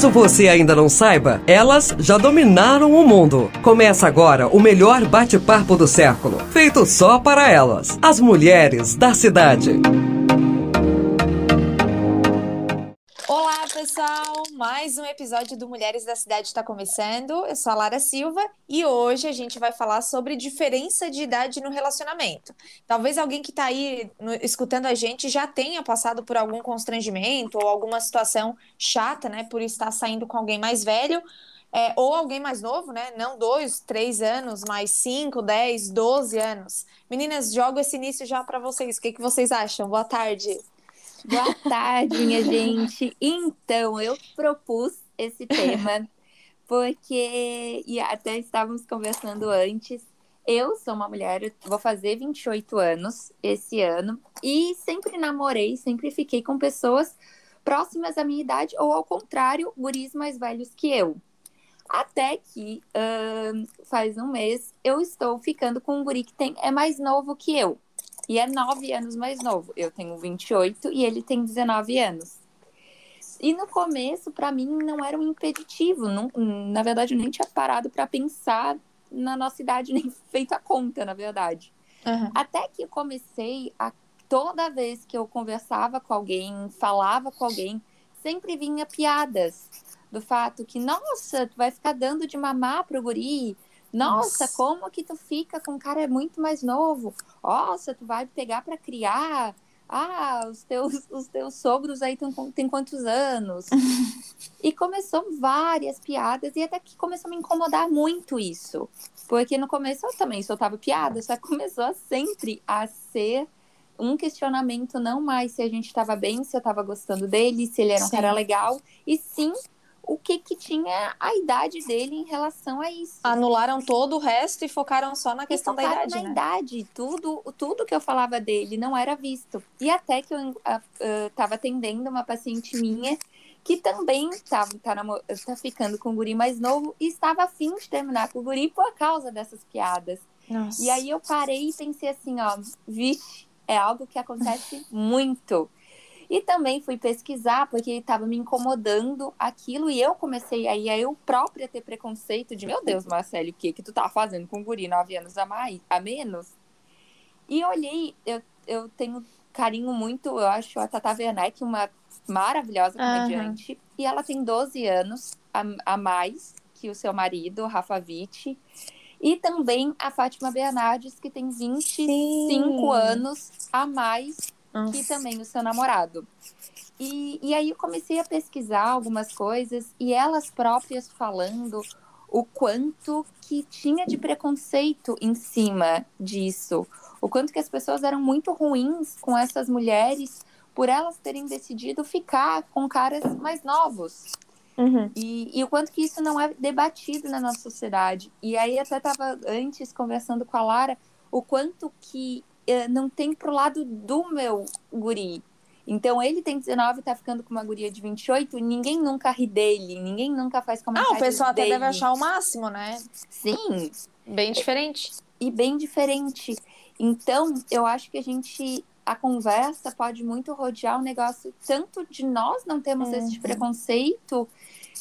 Caso você ainda não saiba, elas já dominaram o mundo. Começa agora o melhor bate-papo do século, feito só para elas, as mulheres da cidade. Pessoal! Mais um episódio do Mulheres da Cidade está começando. Eu sou a Lara Silva e hoje a gente vai falar sobre diferença de idade no relacionamento. Talvez alguém que está aí no, escutando a gente já tenha passado por algum constrangimento ou alguma situação chata, né, por estar saindo com alguém mais velho. É, ou alguém mais novo, né? Não dois, três anos, mas cinco, dez, doze anos. Meninas, jogo esse início já para vocês. O que, que vocês acham? Boa tarde. Boa tarde, minha gente. Então, eu propus esse tema porque, e até estávamos conversando antes, eu sou uma mulher, vou fazer 28 anos esse ano, e sempre namorei, sempre fiquei com pessoas próximas à minha idade, ou ao contrário, guris mais velhos que eu. Até que uh, faz um mês eu estou ficando com um guri que tem, é mais novo que eu. E é nove anos mais novo. Eu tenho 28 e ele tem 19 anos. E no começo, para mim, não era um impeditivo. Não, na verdade, eu nem tinha parado para pensar na nossa idade, nem feito a conta, na verdade. Uhum. Até que eu comecei a. Toda vez que eu conversava com alguém, falava com alguém, sempre vinha piadas do fato que, nossa, tu vai ficar dando de mamar pro guri, nossa, Nossa, como que tu fica com um cara muito mais novo? Nossa, tu vai pegar para criar. Ah, os teus, os teus sogros aí têm quantos anos? e começou várias piadas, e até que começou a me incomodar muito isso. Porque no começo eu também soltava piadas, só começou a sempre a ser um questionamento, não mais se a gente estava bem, se eu estava gostando dele, se ele era um sim. cara legal, e sim o que, que tinha a idade dele em relação a isso. Anularam todo o resto e focaram só na questão da idade. na né? idade. Tudo, tudo que eu falava dele não era visto. E até que eu estava uh, atendendo uma paciente minha que também estava tá, tá ficando com o guri mais novo e estava afim de terminar com o guri por causa dessas piadas. Nossa. E aí eu parei e pensei assim, ó, vixe, é algo que acontece muito. E também fui pesquisar, porque estava me incomodando aquilo, e eu comecei aí a eu própria ter preconceito de, meu Deus, Marcelo, o que que tu tá fazendo com um guri nove anos a, mais, a menos? E olhei, eu, eu tenho carinho muito, eu acho a Tata Werneck uma maravilhosa comediante, uhum. e ela tem 12 anos a, a mais que o seu marido, Rafa Witt, e também a Fátima Bernardes, que tem 25 Sim. anos a mais nossa. que também o seu namorado. E, e aí eu comecei a pesquisar algumas coisas e elas próprias falando o quanto que tinha de preconceito em cima disso, o quanto que as pessoas eram muito ruins com essas mulheres por elas terem decidido ficar com caras mais novos. Uhum. E, e, o quanto que isso não é debatido na nossa sociedade. E aí até estava antes conversando com a Lara o quanto que não tem pro lado do meu guri. Então ele tem 19 e tá ficando com uma guria de 28, ninguém nunca ri dele, ninguém nunca faz comentário. Ah, o pessoal dele. até deve achar o máximo, né? Sim. Bem diferente. E bem diferente. Então, eu acho que a gente a conversa pode muito rodear o negócio tanto de nós não temos uhum. esse preconceito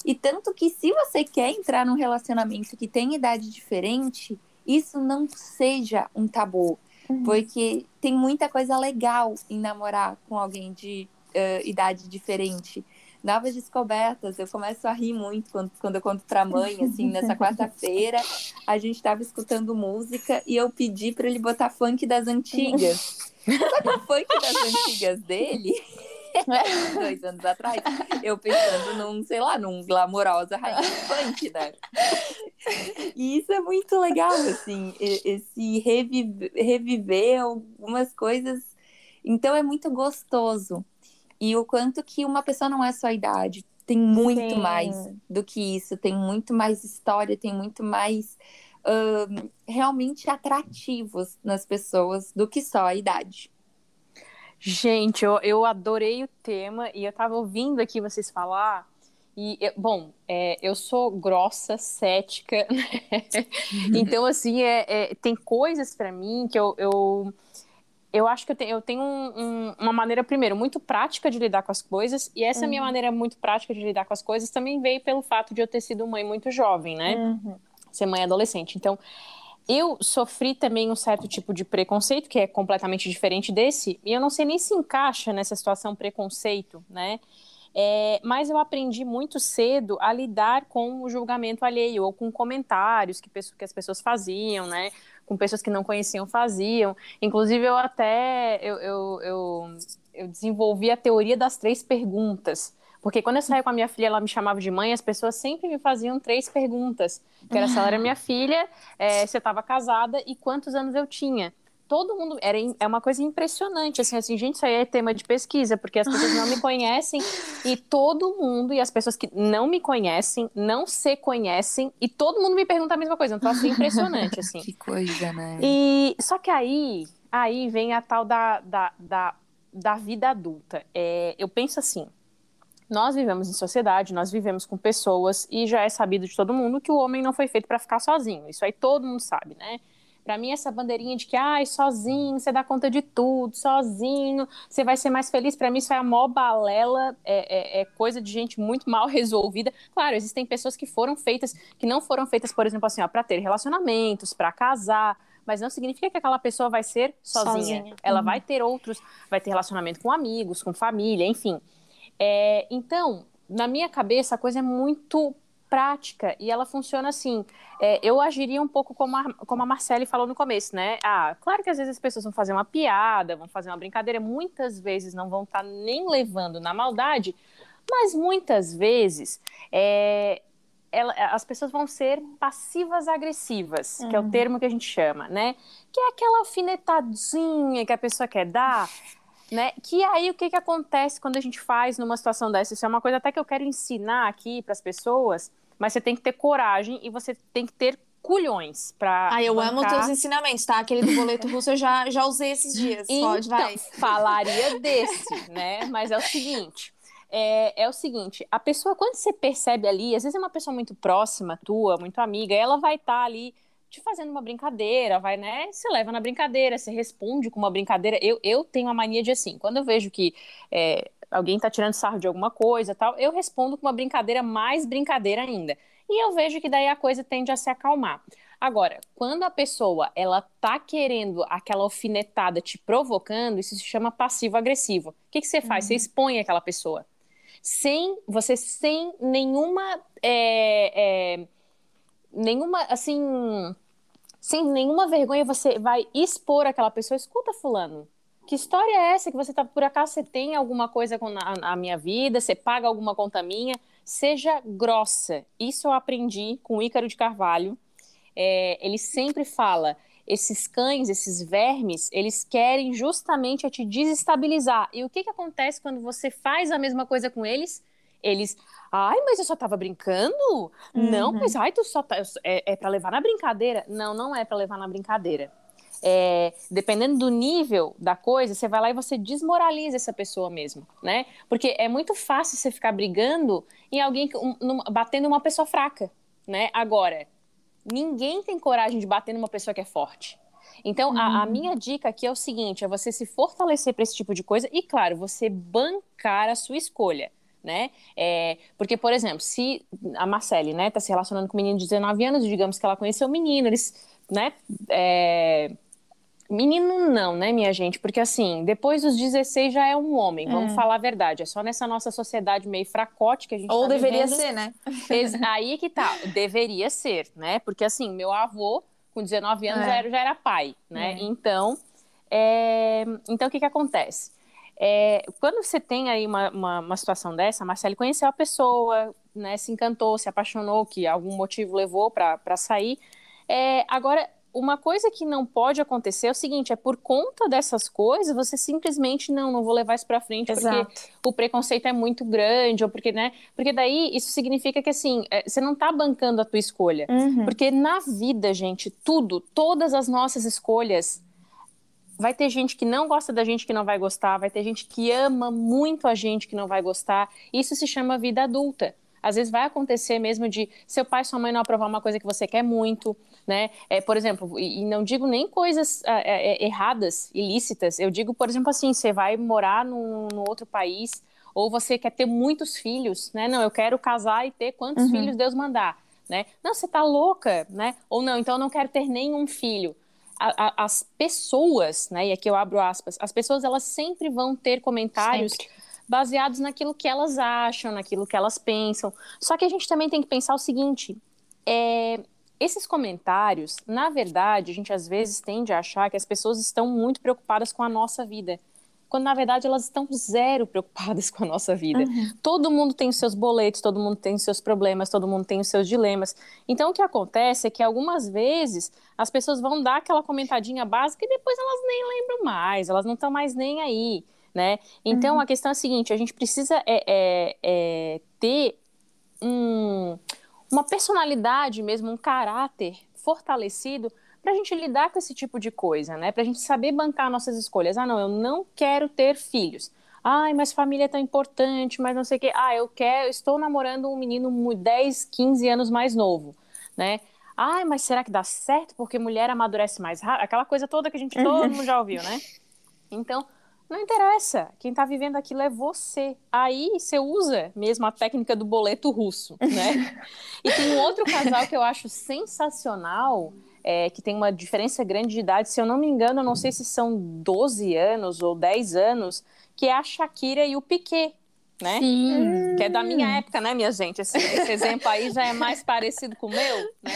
e tanto que se você quer entrar num relacionamento que tem idade diferente, isso não seja um tabu. Uhum. Porque tem muita coisa legal em namorar com alguém de uh, idade diferente. Novas descobertas, eu começo a rir muito quando, quando eu conto pra mãe, assim, nessa quarta-feira, a gente estava escutando música e eu pedi para ele botar funk das antigas. Só que o funk das antigas dele dois anos atrás, eu pensando num, sei lá, num glamourosa rainha funk, né? E isso é muito legal, assim, esse reviver, reviver algumas coisas. Então é muito gostoso. E o quanto que uma pessoa não é só a idade, tem muito Sim. mais do que isso, tem muito mais história, tem muito mais uh, realmente atrativos nas pessoas do que só a idade. Gente, eu, eu adorei o tema e eu tava ouvindo aqui vocês falar. E, eu, bom, é, eu sou grossa, cética, né? então, assim, é, é tem coisas para mim que eu, eu eu acho que eu tenho, eu tenho um, um, uma maneira, primeiro, muito prática de lidar com as coisas, e essa uhum. minha maneira muito prática de lidar com as coisas também veio pelo fato de eu ter sido mãe muito jovem, né? Uhum. Ser mãe adolescente. Então, eu sofri também um certo tipo de preconceito, que é completamente diferente desse, e eu não sei nem se encaixa nessa situação preconceito, né? É, mas eu aprendi muito cedo a lidar com o julgamento alheio ou com comentários que, que as pessoas faziam, né? Com pessoas que não conheciam faziam. Inclusive, eu até eu, eu, eu, eu desenvolvi a teoria das três perguntas. Porque quando eu saía com a minha filha, ela me chamava de mãe, as pessoas sempre me faziam três perguntas. Que era se ela era minha filha, é, se eu estava casada e quantos anos eu tinha todo mundo. Era, é uma coisa impressionante. Assim, assim, gente, isso aí é tema de pesquisa, porque as pessoas não me conhecem e todo mundo, e as pessoas que não me conhecem, não se conhecem, e todo mundo me pergunta a mesma coisa. Então, assim, impressionante, assim. que coisa, né? E só que aí, aí vem a tal da, da, da, da vida adulta. É, eu penso assim. Nós vivemos em sociedade, nós vivemos com pessoas e já é sabido de todo mundo que o homem não foi feito para ficar sozinho. Isso aí todo mundo sabe, né? Para mim, essa bandeirinha de que, ai, sozinho, você dá conta de tudo, sozinho, você vai ser mais feliz, para mim isso é a mó balela, é, é, é, coisa de gente muito mal resolvida. Claro, existem pessoas que foram feitas, que não foram feitas, por exemplo, assim, ó, para ter relacionamentos, para casar, mas não significa que aquela pessoa vai ser sozinha. sozinha. Ela uhum. vai ter outros, vai ter relacionamento com amigos, com família, enfim. É, então, na minha cabeça, a coisa é muito prática e ela funciona assim. É, eu agiria um pouco como a, como a Marcele falou no começo, né? Ah, claro que às vezes as pessoas vão fazer uma piada, vão fazer uma brincadeira, muitas vezes não vão estar tá nem levando na maldade, mas muitas vezes é, ela, as pessoas vão ser passivas agressivas, uhum. que é o uhum. termo que a gente chama, né? Que é aquela alfinetadinha que a pessoa quer dar. Né? Que aí o que, que acontece quando a gente faz numa situação dessa? Isso é uma coisa até que eu quero ensinar aqui para as pessoas, mas você tem que ter coragem e você tem que ter culhões para. Ah, eu bancar. amo teus ensinamentos, tá? Aquele do boleto russo eu já, já usei esses dias. Então, Pode, vai. Falaria desse, né? Mas é o seguinte. É, é, o seguinte, a pessoa, quando você percebe ali, às vezes é uma pessoa muito próxima, tua, muito amiga, ela vai estar tá ali te fazendo uma brincadeira, vai, né? Se leva na brincadeira, você responde com uma brincadeira. Eu, eu tenho a mania de assim, quando eu vejo que é, alguém tá tirando sarro de alguma coisa tal, eu respondo com uma brincadeira mais brincadeira ainda. E eu vejo que daí a coisa tende a se acalmar. Agora, quando a pessoa ela tá querendo aquela alfinetada te provocando, isso se chama passivo-agressivo. O que, que você faz? Uhum. Você expõe aquela pessoa. Sem você sem nenhuma. É, é, nenhuma, assim. Sem nenhuma vergonha, você vai expor aquela pessoa. Escuta, Fulano que história é essa que você tá por acaso você tem alguma coisa com a, a minha vida, você paga alguma conta minha? Seja grossa. Isso eu aprendi com o Ícaro de Carvalho. É, ele sempre fala: esses cães, esses vermes, eles querem justamente te desestabilizar. E o que, que acontece quando você faz a mesma coisa com eles? Eles, ai, mas eu só tava brincando? Uhum. Não, mas ai, tu só tá, é, é para levar na brincadeira? Não, não é para levar na brincadeira é, dependendo do nível da coisa, você vai lá e você desmoraliza essa pessoa mesmo, né? Porque é muito fácil você ficar brigando em alguém, um, batendo uma pessoa fraca, né? Agora, ninguém tem coragem de bater numa pessoa que é forte. Então, a, a, uhum. minha dica aqui é o seguinte: é você se fortalecer para esse tipo de coisa e, claro, você bancar a sua escolha. Né? É, porque, por exemplo, se a Marcele, né, tá se relacionando com um menino de 19 anos, digamos que ela conheceu o menino, eles, né, é, Menino não, né, minha gente? Porque assim, depois dos 16 já é um homem, é. vamos falar a verdade. É só nessa nossa sociedade meio fracote que a gente Ou tá deveria vivendo. ser, né? Aí que tá, deveria ser, né? Porque assim, meu avô, com 19 anos, é. já, era, já, era, pai, né? É. Então, é... então o que que acontece? É, quando você tem aí uma, uma, uma, situação dessa, a Marcele conheceu a pessoa, né, se encantou, se apaixonou, que algum motivo levou para sair. É, agora, uma coisa que não pode acontecer é o seguinte: é por conta dessas coisas, você simplesmente não, não vou levar isso para frente Exato. porque o preconceito é muito grande, ou porque, né? Porque daí isso significa que assim, é, você não tá bancando a tua escolha. Uhum. Porque na vida, gente, tudo, todas as nossas escolhas. Vai ter gente que não gosta da gente que não vai gostar, vai ter gente que ama muito a gente que não vai gostar. Isso se chama vida adulta. Às vezes vai acontecer mesmo de seu pai sua mãe não aprovar uma coisa que você quer muito, né? É, por exemplo, e, e não digo nem coisas é, é, erradas, ilícitas. Eu digo, por exemplo, assim, você vai morar num, num, outro país ou você quer ter muitos filhos, né? Não, eu quero casar e ter quantos uhum. filhos Deus mandar, né? Não, você tá louca, né? Ou não, então eu não quero ter nenhum filho. A, a, as pessoas, né? E aqui eu abro aspas. As pessoas elas sempre vão ter comentários. Sempre baseados naquilo que elas acham, naquilo que elas pensam. Só que a gente também tem que pensar o seguinte: é, esses comentários, na verdade, a gente às vezes tende a achar que as pessoas estão muito preocupadas com a nossa vida. Quando na verdade elas estão zero preocupadas com a nossa vida. Uhum. Todo mundo tem os seus boletos, todo mundo tem os seus problemas, todo mundo tem os seus dilemas. Então o que acontece é que algumas vezes as pessoas vão dar aquela comentadinha básica e depois elas nem lembram mais, elas não estão mais nem aí né? Então uhum. a questão é a seguinte: a gente precisa é, é, é ter um, uma personalidade mesmo, um caráter fortalecido para a gente lidar com esse tipo de coisa, né? Para a gente saber bancar nossas escolhas. Ah, não, eu não quero ter filhos. Ai, mas família é tão importante, mas não sei o quê. Ah, eu quero, estou namorando um menino 10, 15 anos mais novo, né? Ai, mas será que dá certo? Porque mulher amadurece mais rápido. Aquela coisa toda que a gente todo mundo já ouviu, né? Então, não interessa. Quem está vivendo aquilo é você. Aí você usa mesmo a técnica do boleto russo, né? e tem um outro casal que eu acho sensacional, é, que tem uma diferença grande de idade. Se eu não me engano, eu não sei se são 12 anos ou 10 anos, que é a Shakira e o Piquet né? Sim. Que é da minha época, né, minha gente? Esse, esse, exemplo aí já é mais parecido com o meu, né?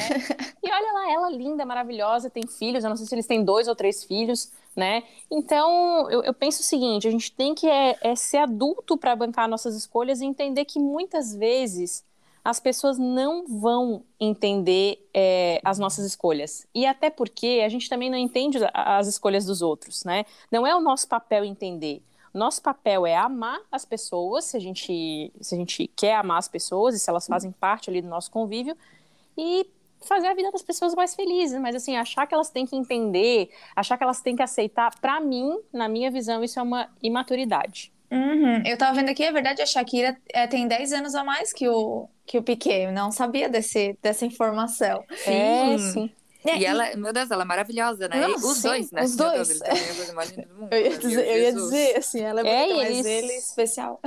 E olha lá, ela linda, maravilhosa, tem filhos, eu não sei se eles têm dois ou três filhos, né? Então, eu, eu penso o seguinte, a gente tem que é, é ser adulto para bancar nossas escolhas e entender que muitas vezes as pessoas não vão entender é, as nossas escolhas. E até porque a gente também não entende as escolhas dos outros, né? Não é o nosso papel entender. Nosso papel é amar as pessoas, se a gente, se a gente quer amar as pessoas e se elas fazem parte ali do nosso convívio, e fazer a vida das pessoas mais felizes, mas assim, achar que elas têm que entender, achar que elas têm que aceitar, para mim, na minha visão, isso é uma imaturidade. Uhum. Eu tava vendo aqui, é verdade, a Shakira é, tem 10 anos a mais que o, que o Piquet. Eu não sabia desse, dessa informação. Sim, é, sim. É, e, e, ela, meu Deus, ela é maravilhosa, né? Não, os sim, dois, né? Os dois. Deus, é mundo. Eu ia dizer, eu ia dizer assim, ela é, é bonita, mas ele especial.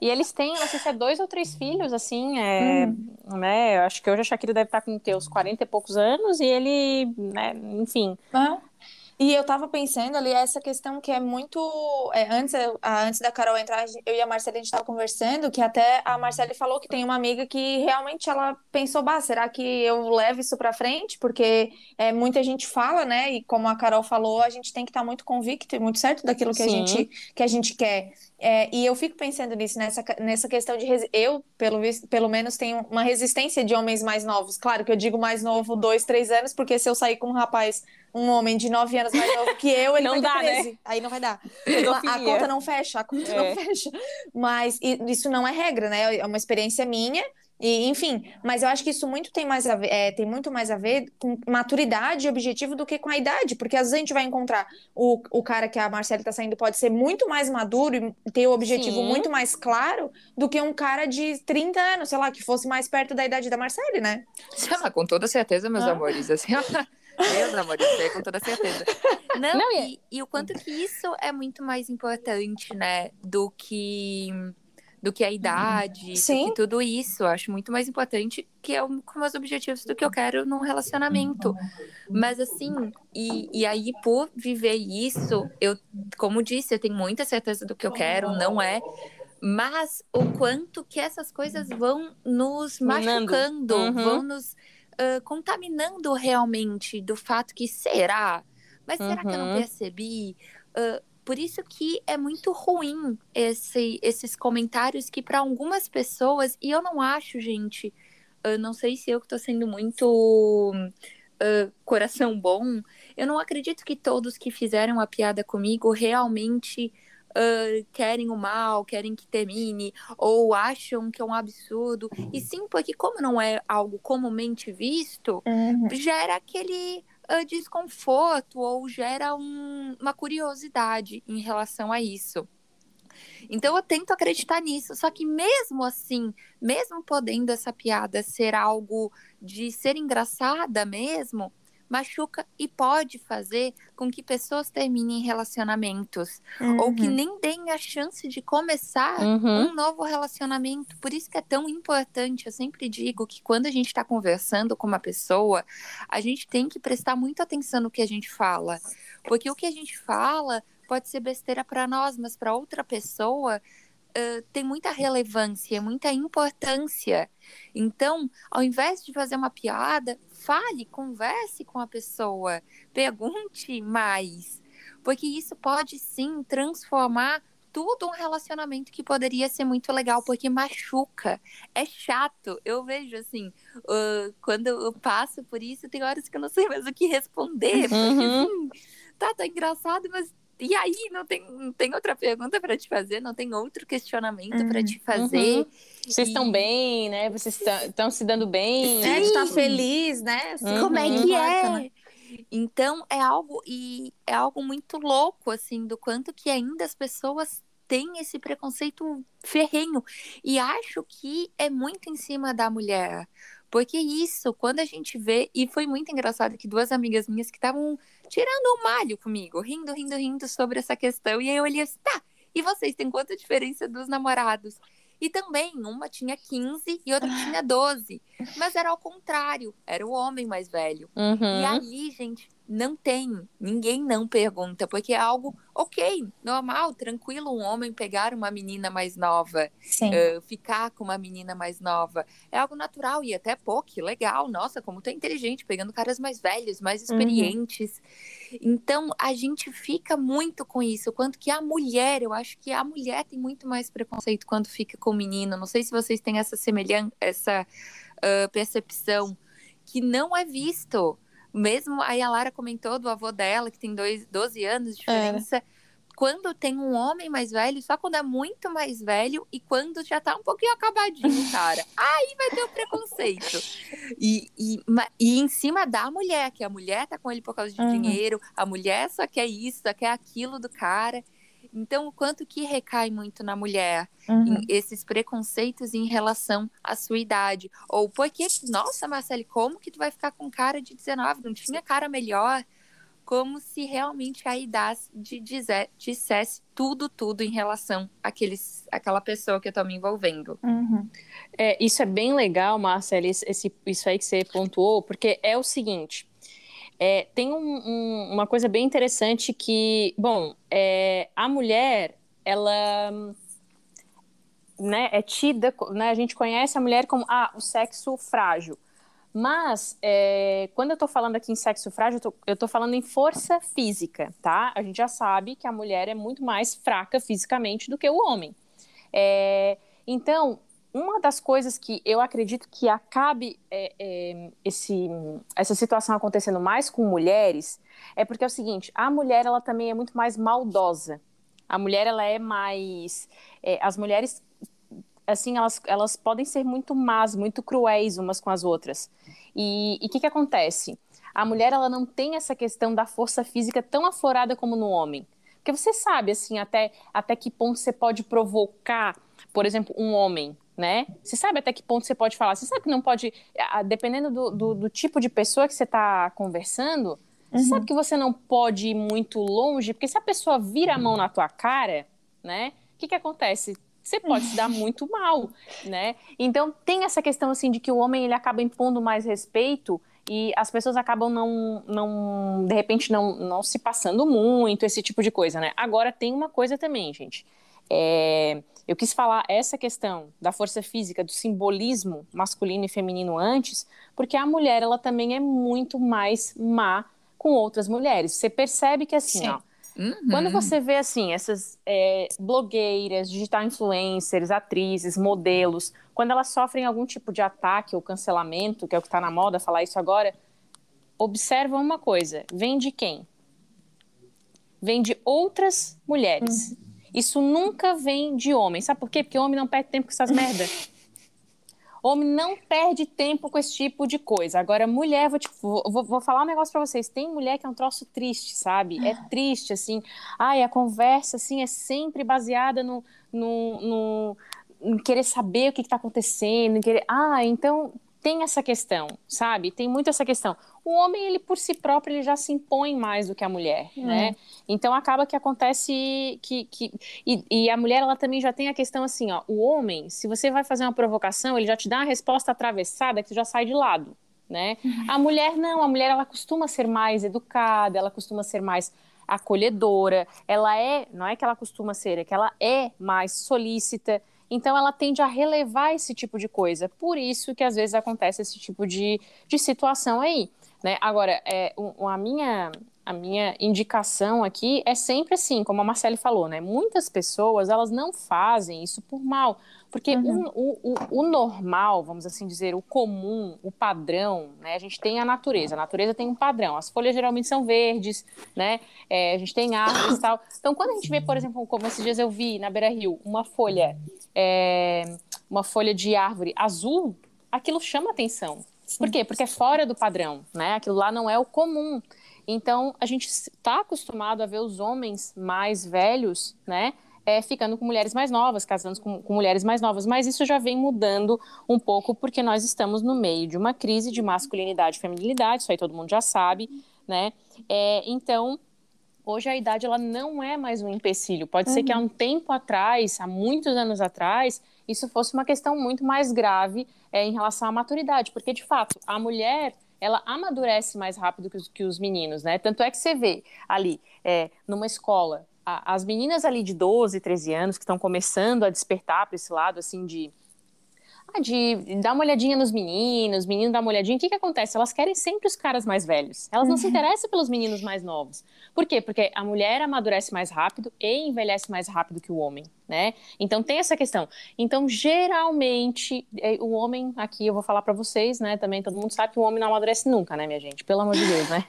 E, e, eles têm, não sei se é dois ou três filhos, assim, é, hum. né? Eu acho que hoje a Shakira deve estar com que, uns 40 e poucos anos e ele, né, enfim. Ah. E eu tava pensando ali essa questão que é muito. É, antes, antes da Carol entrar, eu e a Marcela a gente tava conversando, que até a Marcela falou que tem uma amiga que realmente ela pensou, bah, será que eu levo isso pra frente? Porque é, muita gente fala, né? E como a Carol falou, a gente tem que estar tá muito convicto e muito certo daquilo que a, gente, que a gente quer. É, e eu fico pensando nisso, nessa, nessa questão de. Eu, pelo, pelo menos, tenho uma resistência de homens mais novos. Claro que eu digo mais novo, dois, três anos, porque se eu sair com um rapaz, um homem de nove anos mais novo que eu, ele não vai dá, ter 13. Né? Aí não vai dar. A, a, conta não fecha, a conta é. não fecha. Mas isso não é regra, né? É uma experiência minha. E, enfim, mas eu acho que isso muito tem mais a ver, é, tem muito mais a ver com maturidade e objetivo do que com a idade, porque às vezes a gente vai encontrar o, o cara que a Marcela está saindo pode ser muito mais maduro e ter o objetivo Sim. muito mais claro do que um cara de 30 anos, sei lá, que fosse mais perto da idade da Marcele, né? Ah, com toda certeza, meus ah. amores, assim, meus amores, é com toda certeza. Não, Não e, e o quanto que isso é muito mais importante, né, do que do que a idade, Sim. do que tudo isso. Eu acho muito mais importante que é um com meus objetivos do que eu quero num relacionamento. Mas assim, e, e aí por viver isso, eu, como disse, eu tenho muita certeza do que eu quero, não é mas o quanto que essas coisas vão nos machucando, uhum. vão nos uh, contaminando realmente do fato que será? Mas será uhum. que eu não uhum. percebi? Uh, por isso que é muito ruim esse, esses comentários que para algumas pessoas, e eu não acho, gente, eu não sei se eu que tô sendo muito uh, coração bom, eu não acredito que todos que fizeram a piada comigo realmente uh, querem o mal, querem que termine, ou acham que é um absurdo. E sim, porque como não é algo comumente visto, uhum. gera aquele uh, desconforto ou gera um, uma curiosidade em relação a isso. Então eu tento acreditar nisso. Só que mesmo assim, mesmo podendo essa piada ser algo de ser engraçada mesmo, machuca e pode fazer com que pessoas terminem relacionamentos uhum. ou que uhum. nem deem a chance de começar uhum. um novo relacionamento. Por isso que é tão importante. Eu sempre digo que quando a gente está conversando com uma pessoa, a gente tem que prestar muita atenção no que a gente fala, porque o que a gente fala pode ser besteira para nós, mas para outra pessoa uh, tem muita relevância, muita importância. Então, ao invés de fazer uma piada, fale, converse com a pessoa, pergunte mais, porque isso pode sim transformar tudo um relacionamento que poderia ser muito legal, porque machuca, é chato. Eu vejo assim, uh, quando eu passo por isso, tem horas que eu não sei mais o que responder, porque uhum. assim, tá, tá engraçado, mas e aí, não tem, não tem outra pergunta para te fazer, não tem outro questionamento uhum. para te fazer. Uhum. Vocês estão bem, né? Vocês estão se dando bem. Sim. É, de estar tá feliz, né? Assim, uhum. Como é que é? Né? Então, é algo, e é algo muito louco, assim, do quanto que ainda as pessoas têm esse preconceito ferrenho. E acho que é muito em cima da mulher. Porque isso, quando a gente vê, e foi muito engraçado que duas amigas minhas que estavam tirando um malho comigo, rindo, rindo, rindo sobre essa questão, e aí eu olhei assim, tá, e vocês têm quanta diferença dos namorados? E também, uma tinha 15 e outra tinha 12. Mas era ao contrário, era o homem mais velho. Uhum. E ali, gente, não tem, ninguém não pergunta, porque é algo ok, normal, tranquilo um homem pegar uma menina mais nova, uh, ficar com uma menina mais nova. É algo natural e até pô, que legal, nossa, como tu é inteligente, pegando caras mais velhos, mais uhum. experientes. Uhum. Então a gente fica muito com isso, quanto que a mulher, eu acho que a mulher tem muito mais preconceito quando fica com o menino. Não sei se vocês têm essa semelhança, essa uh, percepção que não é visto mesmo aí a Lara comentou do avô dela, que tem dois, 12 anos de diferença. É. Quando tem um homem mais velho, só quando é muito mais velho e quando já tá um pouquinho acabadinho, cara. aí vai ter o preconceito. E, e, e em cima da mulher, que a mulher tá com ele por causa de uhum. dinheiro, a mulher só quer isso, só quer aquilo do cara. Então, o quanto que recai muito na mulher uhum. esses preconceitos em relação à sua idade? Ou porque, nossa, Marcele, como que tu vai ficar com cara de 19? Não tinha cara melhor? Como se realmente a de dizer, dissesse tudo, tudo em relação àqueles, àquela pessoa que eu tô me envolvendo. Uhum. É, isso é bem legal, Marcele, esse, isso aí que você pontuou, porque é o seguinte é, tem um, um, uma coisa bem interessante que, bom, é, a mulher, ela né, é tida, né, a gente conhece a mulher como ah, o sexo frágil. Mas, é, quando eu tô falando aqui em sexo frágil, eu tô, falando em força física, tá? A gente já sabe que a mulher é muito mais fraca fisicamente do que o homem. É, então, uma das coisas que eu acredito que acabe é, esse, essa situação acontecendo mais com mulheres é porque é o seguinte: a mulher ela também é muito mais maldosa. A mulher ela é mais, as mulheres assim elas, elas podem ser muito más, muito cruéis umas com as outras. E o que que acontece? A mulher ela não tem essa questão da força física tão aflorada como no homem. Porque você sabe assim até até que ponto você pode provocar, por exemplo, um homem né? Você sabe até que ponto você pode falar. Você sabe que não pode, dependendo do, do, do tipo de pessoa que você está conversando, uhum. você sabe que você não pode ir muito longe, porque se a pessoa vira a mão na tua cara, né? O que, que acontece? Você pode se dar muito mal, né? Então tem essa questão assim de que o homem ele acaba impondo mais respeito e as pessoas acabam não, não de repente não, não se passando muito esse tipo de coisa, né? Agora tem uma coisa também, gente. É, eu quis falar essa questão da força física, do simbolismo masculino e feminino antes, porque a mulher ela também é muito mais má com outras mulheres. Você percebe que assim, Sim. ó, Uhum. Quando você vê assim essas é, blogueiras, digital influencers, atrizes, modelos, quando elas sofrem algum tipo de ataque ou cancelamento, que é o que está na moda falar isso agora, observa uma coisa: vem de quem? Vem de outras mulheres. Uhum. Isso nunca vem de homem. Sabe por quê? Porque homem não perde tempo com essas merdas. Homem não perde tempo com esse tipo de coisa. Agora, mulher, vou, te, vou, vou falar um negócio para vocês. Tem mulher que é um troço triste, sabe? É triste, assim. Ai, a conversa, assim, é sempre baseada no, no, no em querer saber o que está acontecendo, em querer. Ah, então tem essa questão, sabe? Tem muito essa questão. O homem, ele por si próprio, ele já se impõe mais do que a mulher, é. né? Então acaba que acontece que. que e, e, a mulher, ela também já tem a questão assim, ó. O homem, se você vai fazer uma provocação, ele já te dá uma resposta atravessada que você já sai de lado, né? Uhum. A mulher não, a mulher, ela costuma ser mais educada, ela costuma ser mais acolhedora, ela é, não é que ela costuma ser, é que ela é mais solícita. Então ela tende a relevar esse tipo de coisa. Por isso que às vezes acontece esse tipo de, de situação aí. Né? Agora, é, um, a, minha, a minha indicação aqui é sempre assim, como a Marcele falou, né? Muitas pessoas elas não fazem isso por mal. Porque uhum. o, o, o, normal, vamos assim dizer, o comum, o padrão, né? A gente tem a natureza. A natureza tem um padrão. As folhas geralmente são verdes, né? É, a gente tem árvores e tal. Então, quando a gente vê, por exemplo, como esses dias eu vi na Beira Rio, uma folha, é, uma folha de árvore azul, aquilo chama atenção. Por quê? Porque é fora do padrão, né? Aquilo lá não é o comum. Então, a gente está acostumado a ver os homens mais velhos, né? é, ficando com mulheres mais novas, casando com, com, mulheres mais novas, mas isso já vem mudando um pouco porque nós estamos no meio de uma crise de masculinidade e feminilidade, isso aí todo mundo já sabe, né? É, então, hoje a idade ela não é mais um empecilho. Pode uhum. ser que há um tempo atrás, há muitos anos atrás, isso fosse uma questão muito mais grave é, em relação à maturidade, porque de fato a mulher ela amadurece mais rápido que os, que os meninos, né? Tanto é que você vê ali é, numa escola as meninas ali de 12, 13 anos que estão começando a despertar para esse lado assim de ah, de dar uma olhadinha nos meninos, menino dá uma olhadinha, o que, que acontece? Elas querem sempre os caras mais velhos. Elas não uhum. se interessam pelos meninos mais novos. Por quê? Porque a mulher amadurece mais rápido e envelhece mais rápido que o homem, né? Então tem essa questão. Então, geralmente, é, o homem, aqui eu vou falar para vocês, né? Também todo mundo sabe que o homem não amadurece nunca, né, minha gente? Pelo amor de Deus, né?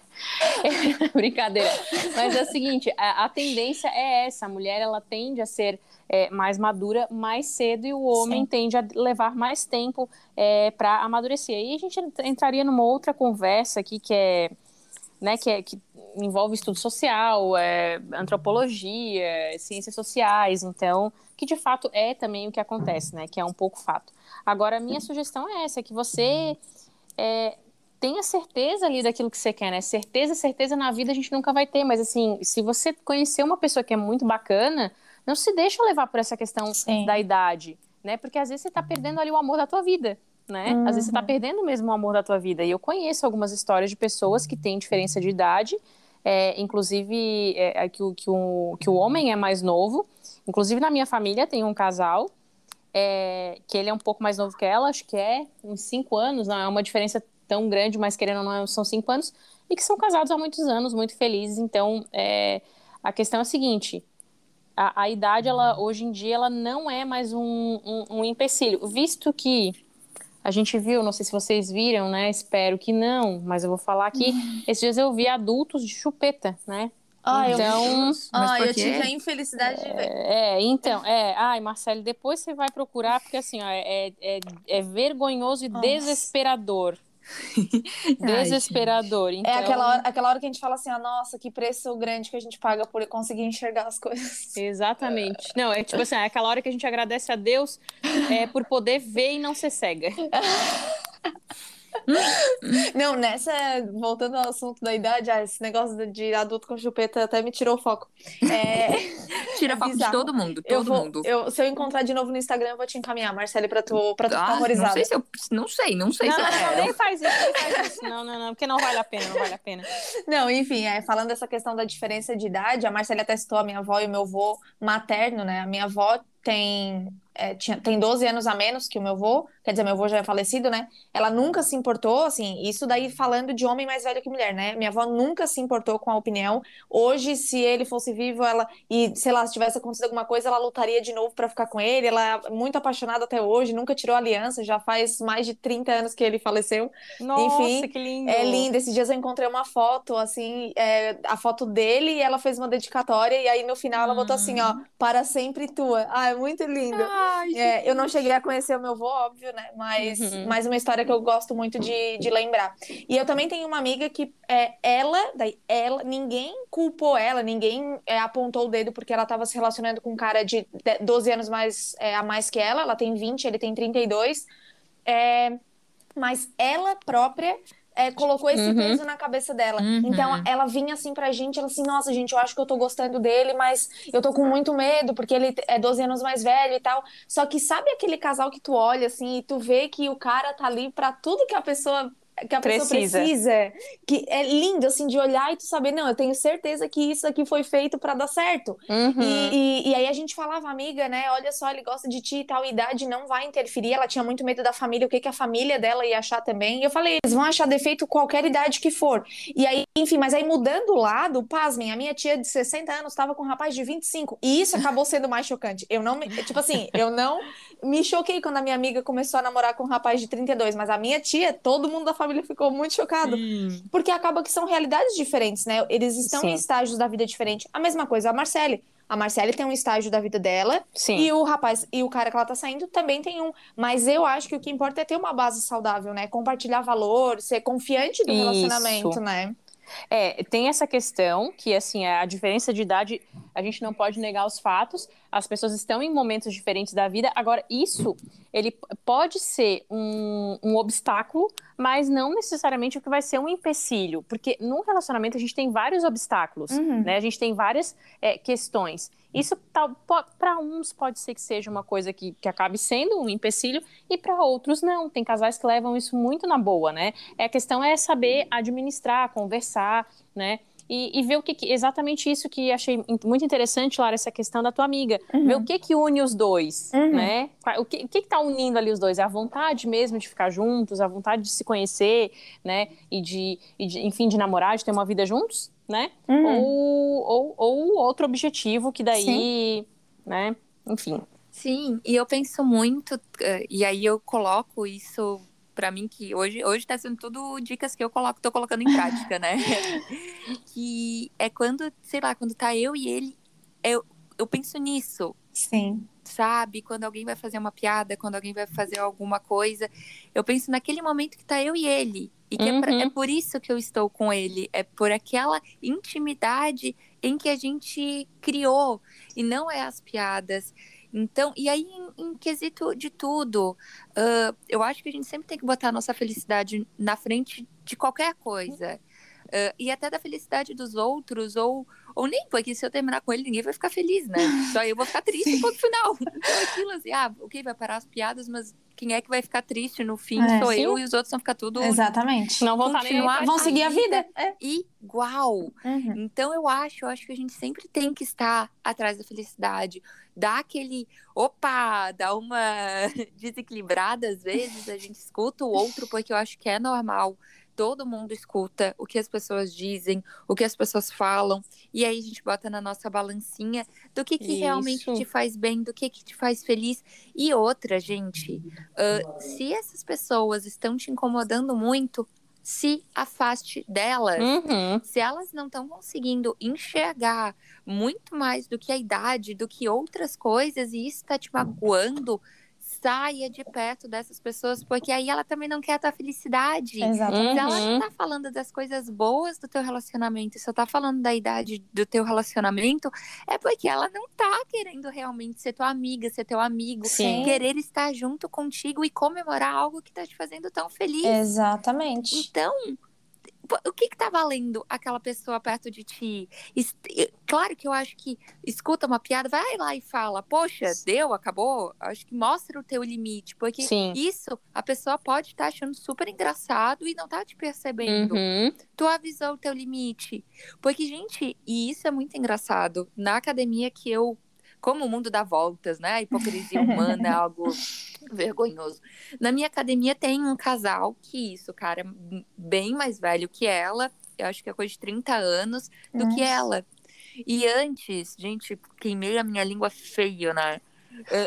Brincadeira. Mas é o seguinte, a, a tendência é essa. A mulher, ela tende a ser é, mais madura mais cedo e o homem Sim. tende a levar mais tempo é, para amadurecer. Aí a gente entraria numa outra conversa aqui que é, né, que, é, que envolve estudo social, é, antropologia, ciências sociais, então, que de fato é também o que acontece, né, que é um pouco fato. Agora, a minha sugestão é essa, que você é, tenha certeza ali daquilo que você quer, né? Certeza, certeza na vida a gente nunca vai ter, mas assim, se você conhecer uma pessoa que é muito bacana, não se deixa levar por essa questão Sim. da idade, né? Porque às vezes você está perdendo ali o amor da tua vida, né? Uhum. Às vezes você está uhum. perdendo mesmo o amor da tua vida. E eu conheço algumas histórias de pessoas que têm diferença de idade, é, inclusive é, é que, o, que, o, que o homem é mais novo. Inclusive na minha família tem um casal é, que ele é um pouco mais novo que ela, acho que é uns cinco anos, não é uma diferença tão grande, mas querendo ou não, são cinco anos, e que são casados há muitos anos, muito felizes. Então, é, a questão é a seguinte: a, a, idade, ela, hoje em dia, ela não é mais um, um, um, empecilho, visto que a gente viu, não sei se vocês viram, né? Espero que não, mas eu vou falar aqui. Esses dias eu vi adultos de chupeta, né? Ah, então, eu, ah, eu tive a infelicidade é, de ver. É, então, é. Ai, Marcelo, depois você vai procurar, porque assim, ó, é, é, é vergonhoso e Nossa. desesperador Desesperador. Então... É aquela hora, aquela hora que a gente fala assim, ah, nossa, que preço grande que a gente paga por conseguir enxergar as coisas. Exatamente. Não, é tipo assim, é aquela hora que a gente agradece a Deus é, por poder ver e não ser cega. Não, nessa, voltando ao assunto da idade, ah, esse negócio de adulto com chupeta até me tirou o foco. É... Tira foco de todo mundo, todo eu vou, mundo. Eu, se eu encontrar de novo no Instagram, eu vou te encaminhar, Marcele, pra tu, pra tu ah, ficar Não sei se eu. Não sei, não sei não, se eu quero. Não, nem faz isso, nem faz isso. Não, não, não, porque não vale a pena, não vale a pena. Não, enfim, é, falando dessa questão da diferença de idade, a Marcele até citou a minha avó e o meu avô materno, né? A minha avó tem é, tinha, tem 12 anos a menos que o meu avô, quer dizer, meu avô já é falecido, né? Ela nunca se importou, assim, isso daí falando de homem mais velho que mulher, né? Minha avó nunca se importou com a opinião. Hoje, se ele fosse vivo, ela, e sei lá, se tivesse acontecido alguma coisa, ela lutaria de novo para ficar com ele. Ela é muito apaixonada até hoje, nunca tirou aliança, já faz mais de 30 anos que ele faleceu. Nossa, Enfim, que lindo! É lindo. Esses dias eu encontrei uma foto, assim, é, a foto dele e ela fez uma dedicatória, e aí no final ela botou assim, ó, hum. para sempre tua. Ah, é muito lindo. Ai, É, eu não cheguei a conhecer o meu avô, óbvio, né? Mas, Uhum. mas uma história que eu gosto muito de, de lembrar. E eu também tenho uma amiga que é ela, daí ela, ninguém culpou ela, ninguém é, apontou o dedo porque ela estava se relacionando com um cara de de- 12 anos mais, é, a mais que ela, ela tem 20, ele tem 32. É, mas ela própria é, colocou esse Uhum. peso na cabeça dela. Uhum. Então ela vinha assim pra gente, ela assim, nossa, gente, eu acho que eu tô gostando dele, mas eu tô com muito medo, porque ele é 12 anos mais velho e tal. Só que sabe aquele casal que tu olha assim e tu vê que o cara tá ali pra tudo que a pessoa que a pessoa Precisa. precisa, que é lindo assim de olhar e tu saber, não, eu tenho certeza que isso aqui foi feito pra dar certo. Uhum. E, e, e aí a gente falava, amiga, né? Olha só, ele gosta de ti e tal, idade não vai interferir. Ela tinha muito medo da família, o que, que a família dela ia achar também. E eu falei, eles vão achar defeito qualquer idade que for. E aí, enfim, mas aí mudando o lado, pasmem, a minha tia de 60 anos estava com um rapaz de 25. E isso acabou sendo mais chocante. Eu não me. Tipo assim, eu não me choquei quando a minha amiga começou a namorar com um rapaz de 32, mas a minha tia, todo mundo da família ficou muito chocado. Porque acaba que são realidades diferentes, né? Eles estão Sim. em estágios da vida diferentes. A mesma coisa a Marcele. A Marcele tem um estágio da vida dela Sim. e o rapaz e o cara que ela tá saindo também tem um. Mas eu acho que o que importa é ter uma base saudável, né? Compartilhar valor, ser confiante do Isso. relacionamento, né? É, tem essa questão que, assim, a diferença de idade, a gente não pode negar os fatos, as pessoas estão em momentos diferentes da vida. Agora, isso, ele pode ser um, um obstáculo, mas não necessariamente o que vai ser um empecilho, porque num relacionamento a gente tem vários obstáculos, Uhum. né? A gente tem várias é, questões. Isso, para uns, pode ser que seja uma coisa que, que acabe sendo um empecilho, e para outros, não. Tem casais que levam isso muito na boa, né? É, a questão é saber administrar, conversar, né? E, e ver o que, que- exatamente isso que achei muito interessante, Lara, essa questão da tua amiga. Ver o que que une os dois, Uhum. né? O que, o que que tá unindo ali os dois? É a vontade mesmo de ficar juntos, a vontade de se conhecer, né? E de, e de, enfim, de namorar, de ter uma vida juntos, né? Uhum. Ou, ou, ou outro objetivo que daí, né? Enfim. Sim, e eu penso muito, eh, e aí eu coloco isso pra mim que hoje hoje tá sendo tudo dicas que eu coloco, tô colocando em prática, né? que é quando, sei lá, quando tá eu e ele, eu, eu penso nisso, Sim. sabe? Quando alguém vai fazer uma piada, quando alguém vai fazer alguma coisa, eu penso naquele momento que tá eu e ele. E que é, pra- Uhum. é por isso que eu estou com ele. É por aquela intimidade em que a gente criou. E não é as piadas. Então, e aí, em, em quesito de tudo, ah, eu acho que a gente sempre tem que botar a nossa felicidade na frente de qualquer coisa. Ah, e até da felicidade dos outros, ou, ou nem, porque se eu terminar com ele, ninguém vai ficar feliz, né? Só eu vou ficar triste ponto final. Então, aquilo assim, ah, ok, vai parar as piadas, mas quem é que vai ficar triste no fim É, sou sim. eu e os outros vão ficar tudo Exatamente. Não vão aí Continuar- Vão seguir a vida. É. igual. Uhum. Então eu acho, eu acho que a gente sempre tem que estar atrás da felicidade, dar aquele, opa, dar uma desequilibrada às vezes, a gente escuta o outro porque eu acho que é normal. Todo mundo escuta o que as pessoas dizem, o que as pessoas falam, e aí a gente bota na nossa balancinha do que, que realmente te faz bem, do que, que te faz feliz. E outra, gente, ah, se essas pessoas estão te incomodando muito, se afaste delas Uhum. se elas não estão conseguindo enxergar muito mais do que a idade, do que outras coisas, e isso está te magoando, saia de perto dessas pessoas, porque aí ela também não quer a tua felicidade. Exatamente. Se ela Uhum. não tá falando das coisas boas do teu relacionamento e só tá falando da idade do teu relacionamento, é porque ela não tá querendo realmente ser tua amiga, ser teu amigo, Sim. querer estar junto contigo e comemorar algo que tá te fazendo tão feliz. Exatamente. Então, o que que tá valendo aquela pessoa perto de ti? Claro que eu acho que escuta uma piada, vai lá e fala, poxa, deu, acabou. Acho que mostra o teu limite, porque Sim. isso a pessoa pode estar achando super engraçado e não tá te percebendo. Uhum. Tu avisou o teu limite. Porque, gente, e isso é muito engraçado. Na academia que eu. Como o mundo dá voltas, né? A hipocrisia humana é algo vergonhoso. Na minha academia tem um casal que isso, cara, m- bem mais velho que ela. Eu acho que é coisa de 30 anos do que Nossa. ela. E antes, gente, queimei a minha língua feio, né?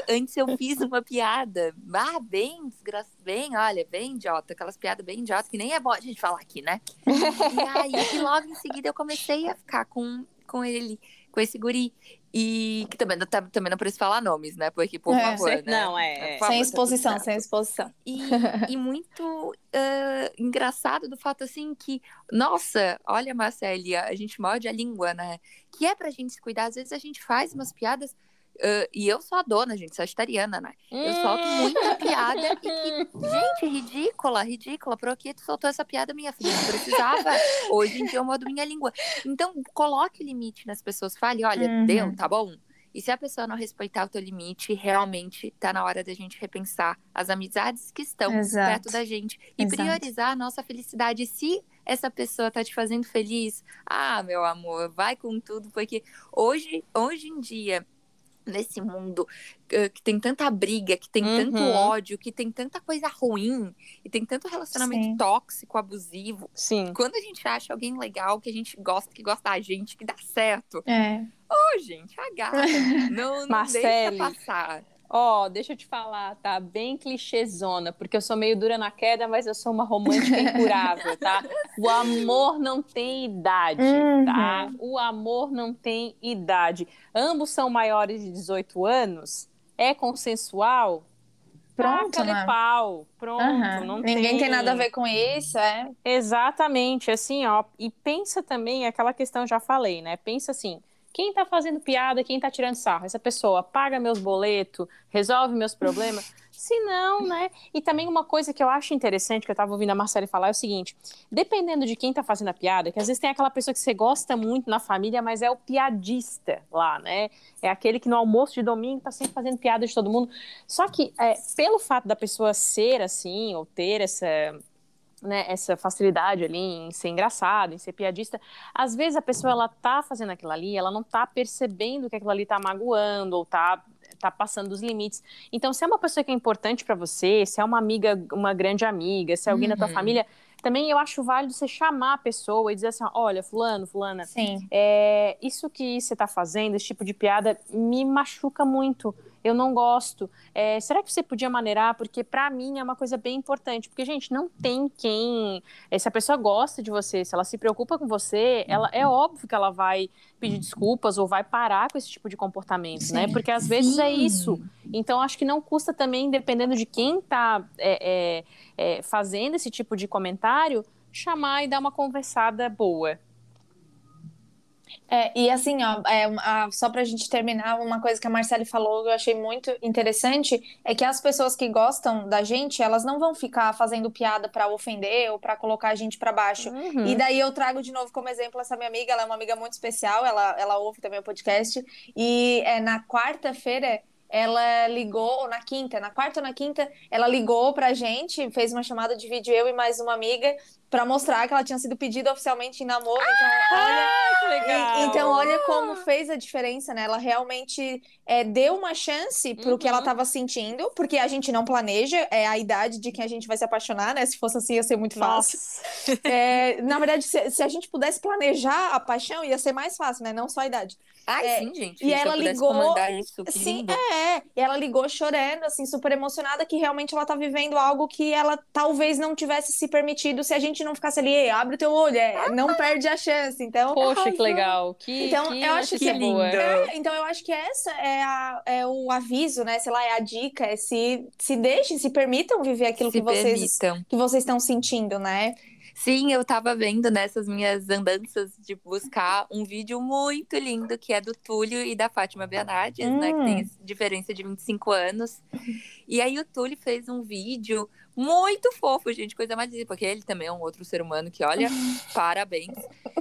Antes eu fiz uma piada, ah, bem desgraçada, bem, olha, bem idiota, aquelas piadas bem idiota que nem é bom a gente falar aqui, né? e aí, e logo em seguida eu comecei a ficar com, com ele, com esse guri. E que também, tá, também não precisa falar nomes, né? Porque, por É, favor, sem- né? não, é, é. Favor, sem tá exposição, certo. sem exposição. E, e muito ah, engraçado do fato assim que, nossa, olha, Marcele, a gente morde a língua, né? Que é pra gente se cuidar. Às vezes a gente faz umas piadas. Ah, e eu sou a dona, gente, sagitariana, né? Eu solto Hum. muita piada e que, gente, ridícula, ridícula. Por que tu soltou essa piada, minha filha? Não precisava. Hoje em dia eu mordo minha língua. Então, coloque limite nas pessoas. Fale, olha, Uhum. deu, tá bom? E se a pessoa não respeitar o teu limite, realmente tá na hora da gente repensar as amizades que estão Exato. perto da gente e Exato. priorizar a nossa felicidade. Se essa pessoa tá te fazendo feliz, ah, meu amor, vai com tudo, porque hoje, hoje em dia, nesse mundo eh, que tem tanta briga, que tem tanto Uhum. ódio, que tem tanta coisa ruim e tem tanto relacionamento Sim. tóxico, abusivo. Sim. Quando a gente acha alguém legal, que a gente gosta, que gosta da gente, que dá certo, É. ô, gente, agarra. Não, não Marcele. deixa passar. Ó, deixa eu te falar, tá bem clichêzona, porque eu sou meio dura na queda, mas eu sou uma romântica incurável, tá? O amor não tem idade, Uhum. tá? O amor não tem idade. Ambos são maiores de 18 anos, é consensual? Pronto, né? pau, pronto, Aham. não Ninguém tem nada a ver com isso, é. Exatamente, assim, ó, e pensa também aquela questão, já falei, né? Pensa assim, quem tá fazendo piada, quem tá tirando sarro? Essa pessoa paga meus boletos, resolve meus problemas? Se não, né? E também uma coisa que eu acho interessante, que eu tava ouvindo a Marcela falar, é o seguinte: dependendo de quem tá fazendo a piada, que às vezes tem aquela pessoa que você gosta muito na família, mas é o piadista lá, né? É aquele que no almoço de domingo tá sempre fazendo piada de todo mundo. Só que, é, pelo fato da pessoa ser assim, ou ter essa né, essa facilidade ali em ser engraçado, em ser piadista, às vezes a pessoa ela tá fazendo aquilo ali, ela não tá percebendo que aquilo ali tá magoando ou tá tá passando dos limites. Então, se é uma pessoa que é importante para você, se é uma amiga, uma grande amiga, se é alguém da tua Uhum. família, também eu acho válido você chamar a pessoa e dizer assim, olha, fulano, fulana, é, isso que você está fazendo, esse tipo de piada, me machuca muito. Eu não gosto. É, será que você podia maneirar? Porque para mim é uma coisa bem importante. Porque, gente, não tem quem. é, Se a pessoa gosta de você, se ela se preocupa com você, ela é óbvio que ela vai pedir desculpas ou vai parar com esse tipo de comportamento, né? Porque às vezes é Sim. isso. Então, acho que não custa também, dependendo de quem está fazendo esse tipo de comentário, chamar e dar uma conversada boa. É, e assim, ó, é, a- só pra gente terminar, uma coisa que a Marcele falou que eu achei muito interessante é que as pessoas que gostam da gente, elas não vão ficar fazendo piada pra ofender ou pra colocar a gente pra baixo. Uhum. E daí eu trago de novo como exemplo essa minha amiga, ela é uma amiga muito especial, ela, ela ouve também o podcast. E é, na quarta-feira ela ligou, ou na quinta, na quarta ou na quinta, ela ligou pra gente, fez uma chamada de vídeo, eu e mais uma amiga, pra mostrar que ela tinha sido pedida oficialmente em namoro. Então, olha. que legal. E- Então, olha como fez a diferença, né? Ela realmente é, deu uma chance pro que ela Uhum. estava sentindo, porque a gente não planeja, é a idade de quem a gente vai se apaixonar, né? Se fosse assim, ia ser muito fácil. É, na verdade, se, se a gente pudesse planejar a paixão, ia ser mais fácil, né? Não só a idade. É, sim, gente. e ela ligou- isso, Sim, lindo. é. E ela ligou chorando, assim, super emocionada, que realmente ela tá vivendo algo que ela talvez não tivesse se permitido se a gente não ficasse ali, "Ei, abre o teu olho, é, não perde a chance. Então, Poxa, que Arrasou. legal. Que, Então, que eu acho que boa. lindo. É, então eu acho que essa é, a- é o aviso, né? Sei lá, é a dica, é se, se deixem, se permitam viver aquilo Se que vocês permitam. que vocês estão sentindo, né? Sim, eu tava vendo nessas minhas andanças de buscar um vídeo muito lindo que é do Túlio e da Fátima Bernardes, né? Que Hum. tem diferença de 25 anos. E aí o Túlio fez um vídeo muito fofo, gente, coisa mais linda, porque ele também é um outro ser humano que, olha, parabéns.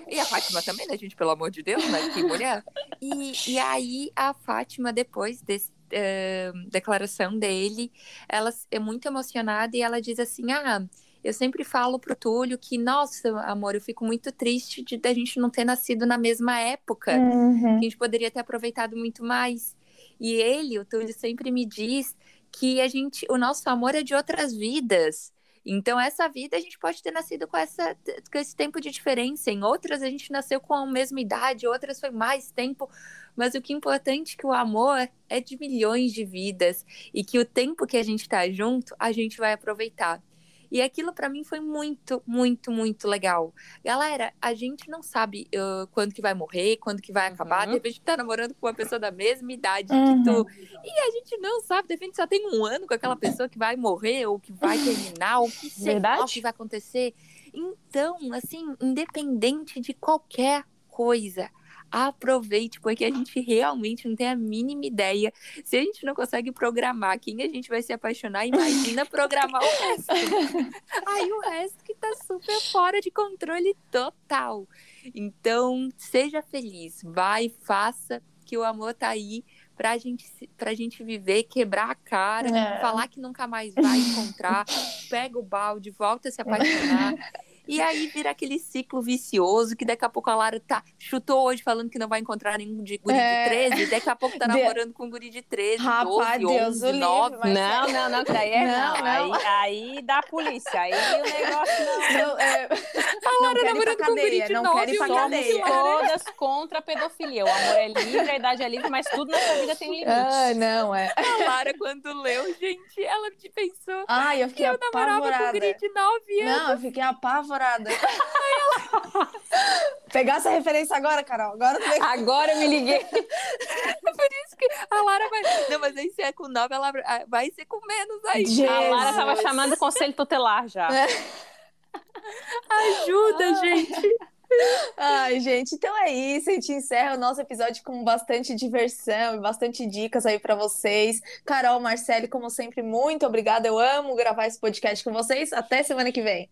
E a Fátima também, né, gente? Pelo amor de Deus, né? Que mulher. E, e aí a Fátima, depois desse. eh, declaração dele, ela é muito emocionada e ela diz assim: Ah, eu sempre falo pro Túlio que, nossa, amor, eu fico muito triste de da gente não ter nascido na mesma época, Uhum. que a gente poderia ter aproveitado muito mais. E ele, o Túlio, sempre me diz que a gente, o nosso amor é de outras vidas. Então, essa vida a gente pode ter nascido com, essa, com esse tempo de diferença. Em outras, a gente nasceu com a mesma idade, outras foi mais tempo. Mas o que é importante é que o amor é de milhões de vidas e que o tempo que a gente está junto, a gente vai aproveitar. E aquilo para mim foi muito, muito, muito legal. Galera, a gente não sabe uh, quando que vai morrer, quando que vai acabar. Uhum. De repente tá namorando com uma pessoa da mesma idade uhum. que tu. E a gente não sabe, de repente só tem um ano com aquela pessoa que vai morrer, ou que vai terminar, ou que sei lá o que vai acontecer. Então, assim, independente de qualquer coisa, aproveite, porque a gente realmente não tem a mínima ideia. Se a gente não consegue programar quem a gente vai se apaixonar, imagina programar o resto. Aí o resto que tá super fora de controle total. Então, seja feliz, vai, faça, que o amor tá aí pra gente, pra gente viver, quebrar a cara, é. falar que nunca mais vai encontrar, pega o balde, volta a se apaixonar. E aí vira aquele ciclo vicioso que daqui a pouco a Lara tá, chutou hoje falando que não vai encontrar nenhum de guri é... de 13, daqui a pouco tá namorando com um guri de 13, Rapaz, 12, Deus 11, 9. Livre, não, não, não, que daí é não, não. Aí, aí dá polícia, aí o negócio não... não é... A Lara namorando com um guri de não 9, quer ir pra cadeia. todas contra a pedofilia. O amor é livre, a idade é livre, mas tudo nessa vida tem um limite. Ah, não, é. A Lara, quando leu, gente, ela pensou... Ai, eu fiquei eu apavorada. Eu namorava com um guri de 9 anos. Não, eu fiquei apavorada apavorada. Pegar essa referência agora, Carol. Agora, tu... agora eu me liguei. Por isso que a Lara vai. Não, mas aí se é com nove, ela vai ser com menos aí. Jesus. A Lara tava chamando o conselho tutelar já. É. Ajuda, ah. gente. Ai, gente, então é isso. A gente encerra o nosso episódio com bastante diversão e bastante dicas aí para vocês. Carol, Marcele, como sempre, muito obrigada. Eu amo gravar esse podcast com vocês. Até semana que vem.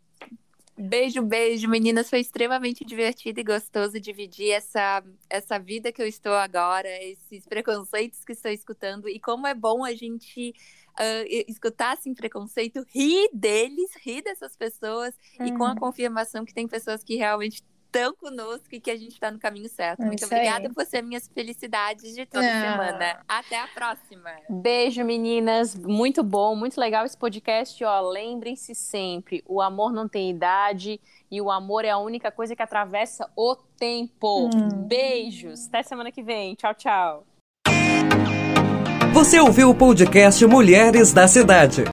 Beijo, beijo, meninas. Foi extremamente divertido e gostoso dividir essa, essa vida que eu estou agora, esses preconceitos que estou escutando. E como é bom a gente uh, escutar sem preconceito, rir deles, rir dessas pessoas, e com a uhum. confirmação que tem pessoas que realmente estão conosco e que a gente está no caminho certo. É Muito obrigada aí. por ser minhas felicidades de toda ah. semana. Até a próxima. Beijo, meninas. Muito bom, muito legal esse podcast. Ó, lembrem-se sempre, o amor não tem idade e o amor é a única coisa que atravessa o tempo. Hum. Beijos. Até semana que vem. Tchau, tchau. Você ouviu o podcast Mulheres da Cidade.